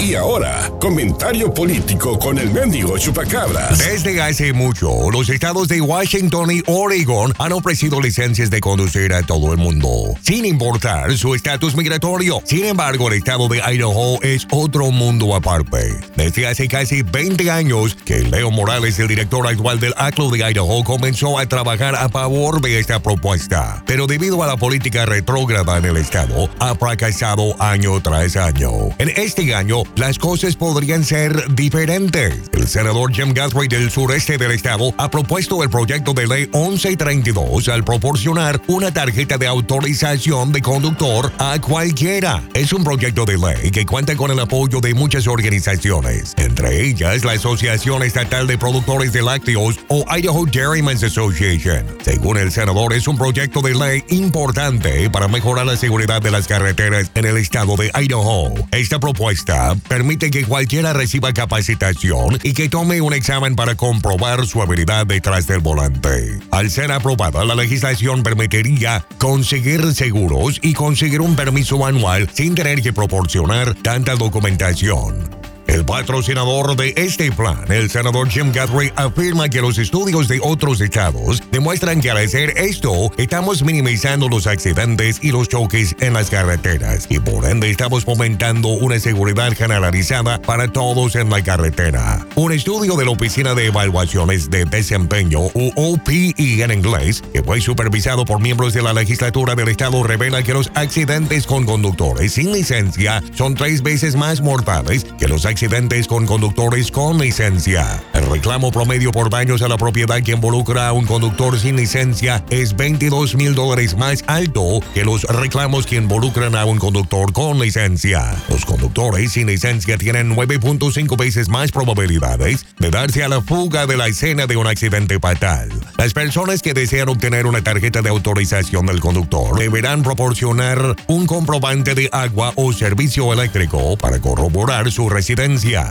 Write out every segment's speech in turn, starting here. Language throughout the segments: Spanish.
Y ahora, comentario político con el mendigo chupacabras. Desde hace mucho, los estados de Washington y Oregon han ofrecido licencias de conducir a todo el mundo, sin importar su estatus migratorio. Sin embargo, el estado de Idaho es otro mundo aparte. Desde hace casi 20 años que Leo Morales, el director actual del ACLO de Idaho, comenzó a trabajar a favor de esta propuesta. Pero debido a la política retrógrada en el estado, ha fracasado año tras año. En este año, las cosas podrían ser diferentes. El senador Jim Guthrie del sureste del estado ha propuesto el proyecto de ley 1132 al proporcionar una tarjeta de autorización de conductor a cualquiera. Es un proyecto de ley que cuenta con el apoyo de muchas organizaciones, entre ellas la Asociación Estatal de Productores de Lácteos o Idaho Dairymen's Association. Según el senador, es un proyecto de ley importante para mejorar la seguridad de las carreteras en el estado de Idaho. Esta propuesta permite que cualquiera reciba capacitación y que tome un examen para comprobar su habilidad detrás del volante. Al ser aprobada, la legislación permitiría conseguir seguros y conseguir un permiso anual sin tener que proporcionar tanta documentación. El patrocinador de este plan, el senador Jim Guthrie, afirma que los estudios de otros estados demuestran que al hacer esto, estamos minimizando los accidentes y los choques en las carreteras y por ende estamos fomentando una seguridad generalizada para todos en la carretera. Un estudio de la Oficina de Evaluaciones de Desempeño, u OPE en inglés, que fue supervisado por miembros de la legislatura del estado, revela que los accidentes con conductores sin licencia son tres veces más mortales que los accidentes accidentes con conductores con licencia. El reclamo promedio por daños a la propiedad que involucra a un conductor sin licencia es 22 mil dólares más alto que los reclamos que involucran a un conductor con licencia. Los conductores sin licencia tienen 9.5 veces más probabilidades de darse a la fuga de la escena de un accidente fatal. Las personas que desean obtener una tarjeta de autorización del conductor deberán proporcionar un comprobante de agua o servicio eléctrico para corroborar su residencia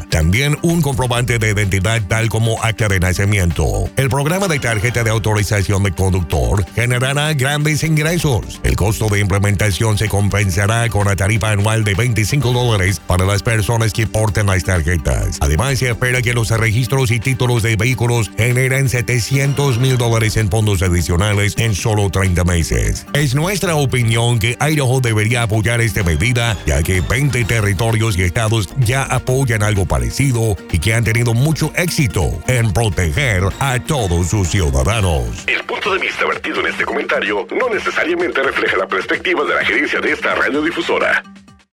también un comprobante de identidad tal como acta de nacimiento. El programa de tarjeta de autorización de conductor generará grandes ingresos. El costo de implementación se compensará con la tarifa anual de 25 dólares para las personas que porten las tarjetas. Además, se espera que los registros y títulos de vehículos generen 700 mil dólares en fondos adicionales en solo 30 meses. Es nuestra opinión que Idaho debería apoyar esta medida, ya que 20 territorios y estados ya apoyan algo parecido y que han tenido mucho éxito en proteger a todos sus ciudadanos. El punto de vista vertido en este comentario no necesariamente refleja la perspectiva de la gerencia de esta radiodifusora.